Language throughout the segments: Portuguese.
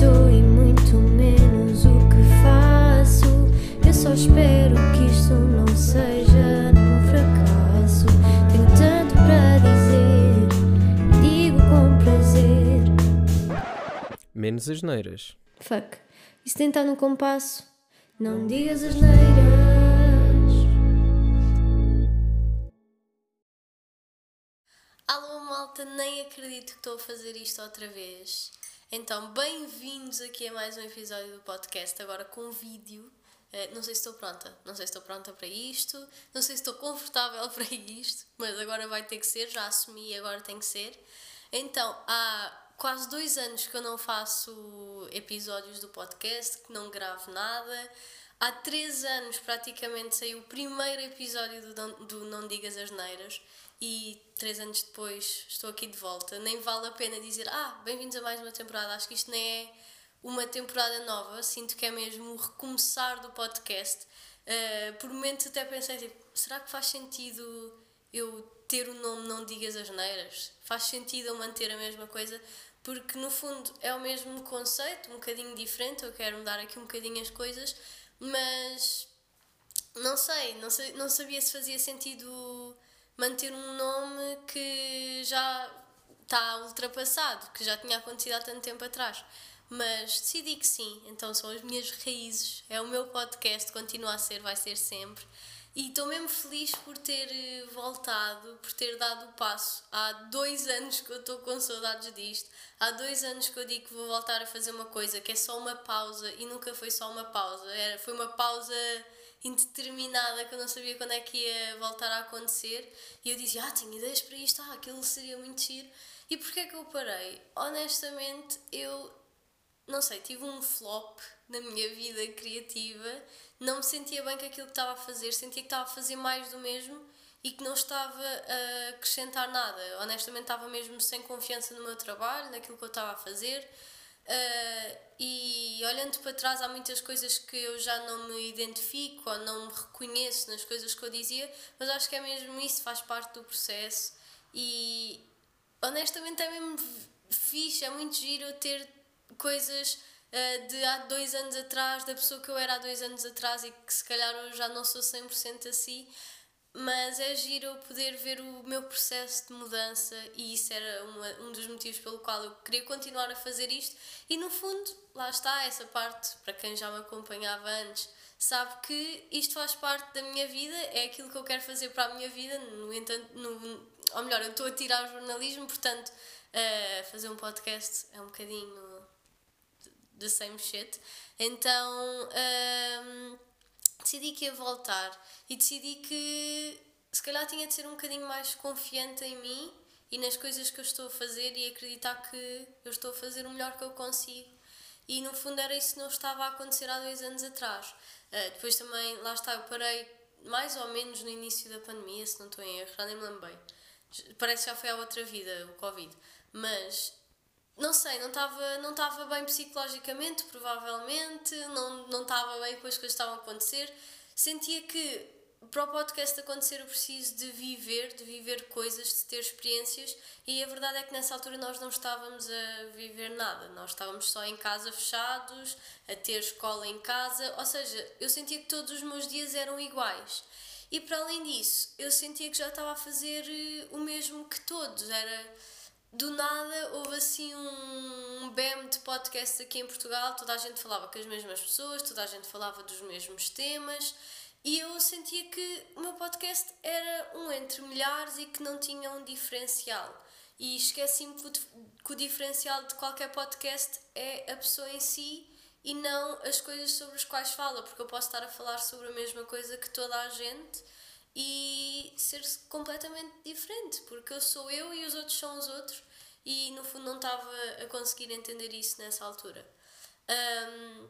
sou e muito menos o que faço. Eu só espero que isto não seja um fracasso. Tenho tanto para dizer, digo com prazer. Menos as neiras. Fuck. E se tentar no compasso? Não digas as neiras. Alô malta, nem acredito que estou a fazer isto outra vez. Então, bem-vindos aqui a mais um episódio do podcast, agora com vídeo. Eh, não sei se estou pronta, não sei se estou pronta para isto, não sei se estou confortável para isto, mas agora vai ter que ser, já assumi, agora tem que ser. Então, há quase dois anos que eu não faço episódios do podcast, que não gravo nada. Há três anos praticamente saiu o primeiro episódio do, Não- do Não Digas as Neiras e três anos depois estou aqui de volta. Nem vale a pena dizer, ah, bem-vindos a mais uma temporada. Acho que isto nem é uma temporada nova, sinto que é mesmo o recomeçar do podcast. Uh, por momentos até pensei, tipo, será que faz sentido eu ter o nome Não Digas as Neiras? Faz sentido eu manter a mesma coisa? Porque no fundo é o mesmo conceito, um bocadinho diferente, eu quero mudar aqui um bocadinho as coisas, mas não sei, não, sei, não sabia se fazia sentido manter um nome que já está ultrapassado, que já tinha acontecido há tanto tempo atrás. Mas decidi que sim, então são as minhas raízes, é o meu podcast, continua a ser, vai ser sempre. E estou mesmo feliz por ter eh, voltado, por ter dado o passo. Há dois anos que eu estou com saudades disto. Há dois anos que eu digo que vou voltar a fazer uma coisa que é só uma pausa e nunca foi só uma pausa. Era, foi uma pausa indeterminada que eu não sabia quando é que ia voltar a acontecer. E eu dizia, ah, tenho ideias para isto, ah, aquilo seria muito giro. E porquê é que eu parei? Honestamente, eu não sei, tive um flop na minha vida criativa, não me sentia bem com aquilo que estava a fazer, sentia que estava a fazer mais do mesmo e que não estava a acrescentar nada. Honestamente, estava mesmo sem confiança no meu trabalho, naquilo que eu estava a fazer. Uh, e olhando para trás, há muitas coisas que eu já não me identifico ou não me reconheço nas coisas que eu dizia, mas acho que é mesmo isso, faz parte do processo. E honestamente, é mesmo fixe, é muito giro ter coisas uh, de há dois anos atrás, da pessoa que eu era há dois anos atrás e que se calhar eu já não sou 100% assim, mas é giro eu poder ver o meu processo de mudança e isso era uma, um dos motivos pelo qual eu queria continuar a fazer isto e no fundo, lá está essa parte, para quem já me acompanhava antes, sabe que isto faz parte da minha vida, é aquilo que eu quero fazer para a minha vida, no entanto, no, ou melhor, eu estou a tirar o jornalismo, portanto, uh, fazer um podcast é um bocadinho the same shit. Então um, decidi que ia voltar e decidi que se calhar tinha de ser um bocadinho mais confiante em mim e nas coisas que eu estou a fazer e acreditar que eu estou a fazer o melhor que eu consigo. E no fundo era isso que não estava a acontecer há dois anos atrás. Uh, depois também, lá está, eu parei mais ou menos no início da pandemia, se não estou em erro, já nem me lembro bem. Parece que já foi a outra vida, o Covid. Mas não sei, não estava não estava bem psicologicamente, provavelmente, não, estava bem com as coisas estavam a acontecer. Sentia que para o podcast acontecer eu preciso de viver, de viver coisas, de ter experiências e a verdade é que nessa altura nós não estávamos a viver nada, nós estávamos só em casa fechados, a ter escola em casa, ou seja, eu sentia que todos os meus dias eram iguais. E para além disso, eu sentia que já estava a fazer eh, o mesmo que todos, era do nada houve assim um, BEM de podcast aqui em Portugal, toda a gente falava com as mesmas pessoas, toda a gente falava dos mesmos temas. E eu sentia que o meu podcast era um entre milhares e que não tinha um diferencial. E esqueci-me que, que o diferencial de qualquer podcast é a pessoa em si e não as coisas sobre as quais fala, porque eu posso estar a falar sobre a mesma coisa que toda a gente e ser completamente diferente, porque eu sou eu e os outros são os outros, e no fundo não estava a conseguir entender isso nessa altura. Ahm,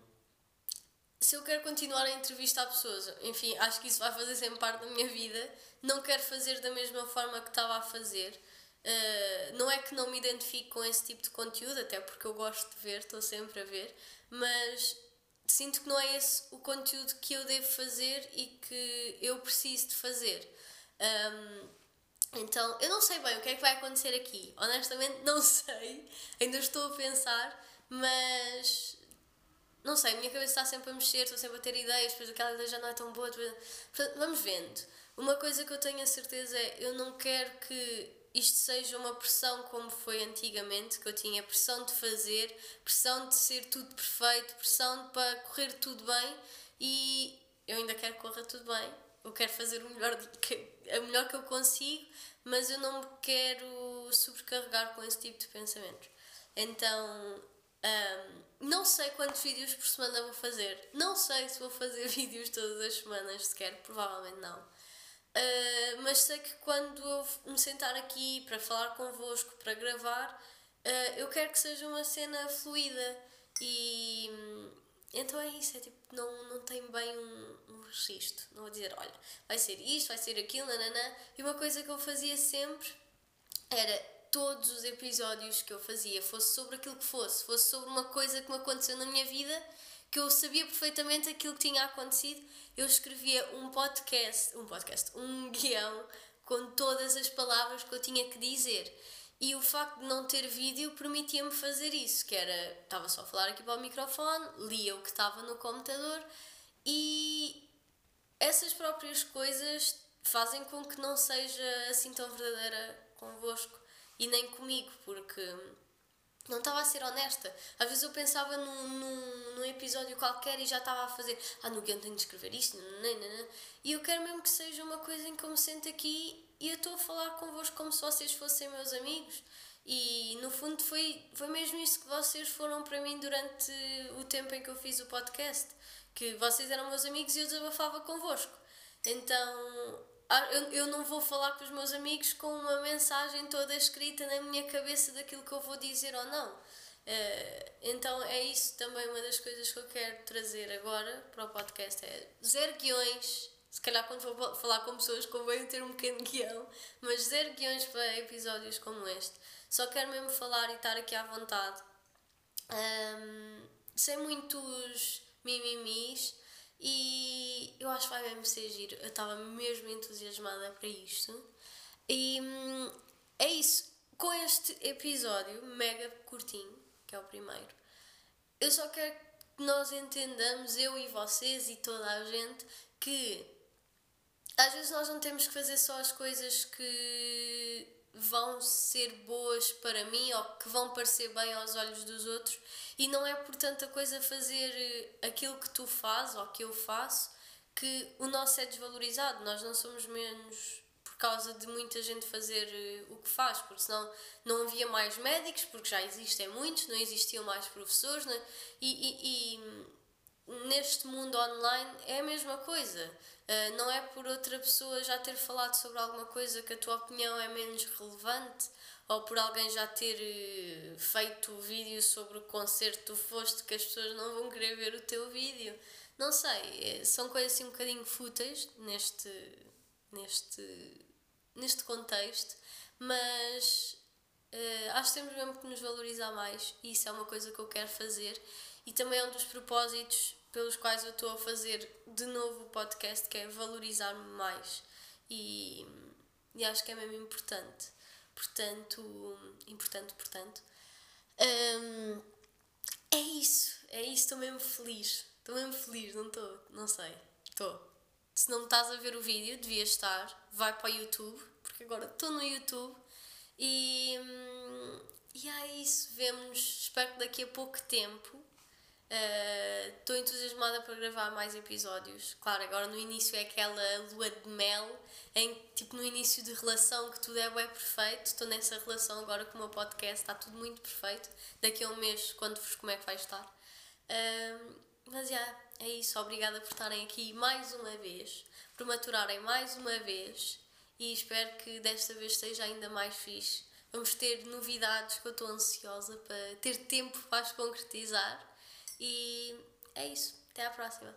se eu quero continuar a entrevistar pessoas, enfim, acho que isso vai fazer sempre parte da minha vida, não quero fazer da mesma forma que estava a fazer. Uh, não é que não me identifique com esse tipo de conteúdo, até porque eu gosto de ver, estou sempre a ver, mas sinto que não é esse o conteúdo que eu devo fazer e que eu preciso de fazer. Um, então, eu não sei bem o que é que vai acontecer aqui. Honestamente, não sei. Ainda estou a pensar, mas não sei, a minha cabeça está sempre a mexer, estou sempre a ter ideias, depois aquela ideia já não é tão boa. Depois... Portanto, vamos vendo. Uma coisa que eu tenho a certeza é eu não quero que isto seja uma pressão como foi antigamente, que eu tinha pressão de fazer, pressão de ser tudo perfeito, pressão para correr tudo bem e eu ainda quero que corra tudo bem, eu quero fazer o melhor que, a melhor que eu consigo, mas eu não me quero sobrecarregar com esse tipo de pensamentos. Então, um, não sei quantos vídeos por semana vou fazer. Não sei se vou fazer vídeos todas as semanas sequer, provavelmente não. Uh, mas sei que quando eu me sentar aqui para falar convosco, para gravar, uh, eu quero que seja uma cena fluida e então é isso, é tipo, não, não tem bem um, um registro. Não vou dizer, olha, vai ser isto, vai ser aquilo, nananã. E uma coisa que eu fazia sempre era todos os episódios que eu fazia, fosse sobre aquilo que fosse, fosse sobre uma coisa que me aconteceu na minha vida, que eu sabia perfeitamente aquilo que tinha acontecido, eu escrevia um podcast, um podcast, um guião com todas as palavras que eu tinha que dizer. E o facto de não ter vídeo permitia-me fazer isso, que era, estava só a falar aqui para o microfone, lia o que estava no computador e essas próprias coisas fazem com que não seja assim tão verdadeira convosco e nem comigo, porque não estava a ser honesta. Às vezes eu pensava num, num, num episódio qualquer e já estava a fazer, ah, no guião tenho de escrever isto, nanana. e eu quero mesmo que seja uma coisa em que eu me sento aqui e eu estou a falar convosco como se vocês fossem meus amigos. E no fundo foi, foi mesmo isso que vocês foram para mim durante o tempo em que eu fiz o podcast. Que vocês eram meus amigos e eu desabafava convosco. Então ah, eu, eu não vou falar com os meus amigos com uma mensagem toda escrita na minha cabeça daquilo que eu vou dizer ou não. Uh, então é isso também uma das coisas que eu quero trazer agora para o podcast é zero guiões se calhar quando for falar com pessoas convém ter um pequeno guião mas zero guiões para episódios como este só quero mesmo falar e estar aqui à vontade um, sem muitos mimimis e eu acho que vai mesmo ser giro. Eu estava mesmo entusiasmada para isto. E hum, é isso. Com este episódio mega curtinho, que é o primeiro, eu só quero que nós entendamos, eu e vocês e toda a gente, que às vezes nós não temos que fazer só as coisas que vão ser boas para mim ou que vão parecer bem aos olhos dos outros e não é portanto a coisa fazer eh, aquilo que tu fazes ou que eu faço que o nosso é desvalorizado nós não somos menos por causa de muita gente fazer eh, o que faz porque senão não havia mais médicos porque já existem muitos não existiam mais professores né? e, e, e neste mundo online é a mesma coisa Uh, não é por outra pessoa já ter falado sobre alguma coisa que a tua opinião é menos relevante ou por alguém já ter uh, feito vídeo sobre o concerto que foste que as pessoas não vão querer ver o teu vídeo. Não sei, é, são coisas assim um bocadinho fúteis neste, neste, neste contexto, mas uh, acho que temos mesmo que nos valorizar mais e isso é uma coisa que eu quero fazer e também é um dos propósitos pelos quais eu estou a fazer de novo o podcast, que é valorizar-me mais. E, e acho que é mesmo importante. Portanto, importante, portanto. Hum, é isso, é isso, estou mesmo feliz. Estou mesmo feliz, não estou, não sei. Estou. Se não estás a ver o vídeo, devias estar. Vai para o YouTube, porque agora estou no YouTube. E, hum, e é isso, vemos, espero que daqui a pouco tempo Estou uh, entusiasmada para gravar mais episódios. Claro, agora no início é aquela lua de mel, em tipo no início de relação que tudo é bem perfeito. Estou nessa relação agora com o meu podcast, está tudo muito perfeito. Daqui a um mês, quando vos como é que vai estar. Uh, mas já, yeah, é isso. Obrigada por estarem aqui mais uma vez, por maturarem mais uma vez e espero que desta vez seja ainda mais fixe. Vamos ter novidades que eu estou ansiosa para ter tempo para as concretizar. E é isso. Até à próxima.